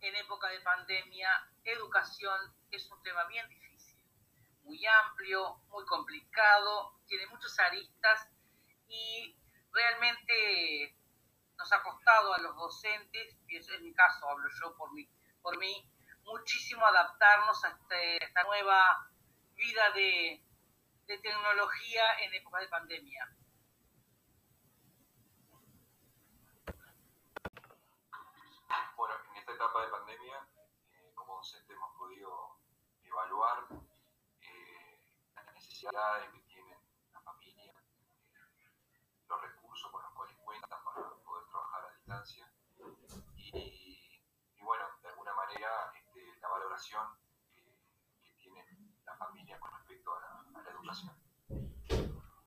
en época de pandemia, educación es un tema bien difícil, muy amplio, muy complicado, tiene muchos aristas y realmente nos ha costado a los docentes, y en mi caso hablo yo por mí, por mí muchísimo adaptarnos a este, esta nueva vida de, de tecnología en época de pandemia. hemos podido evaluar eh, las necesidades que tienen las familias, eh, los recursos con los cuales cuentan para poder trabajar a distancia. Y, bueno, de alguna manera este, la valoración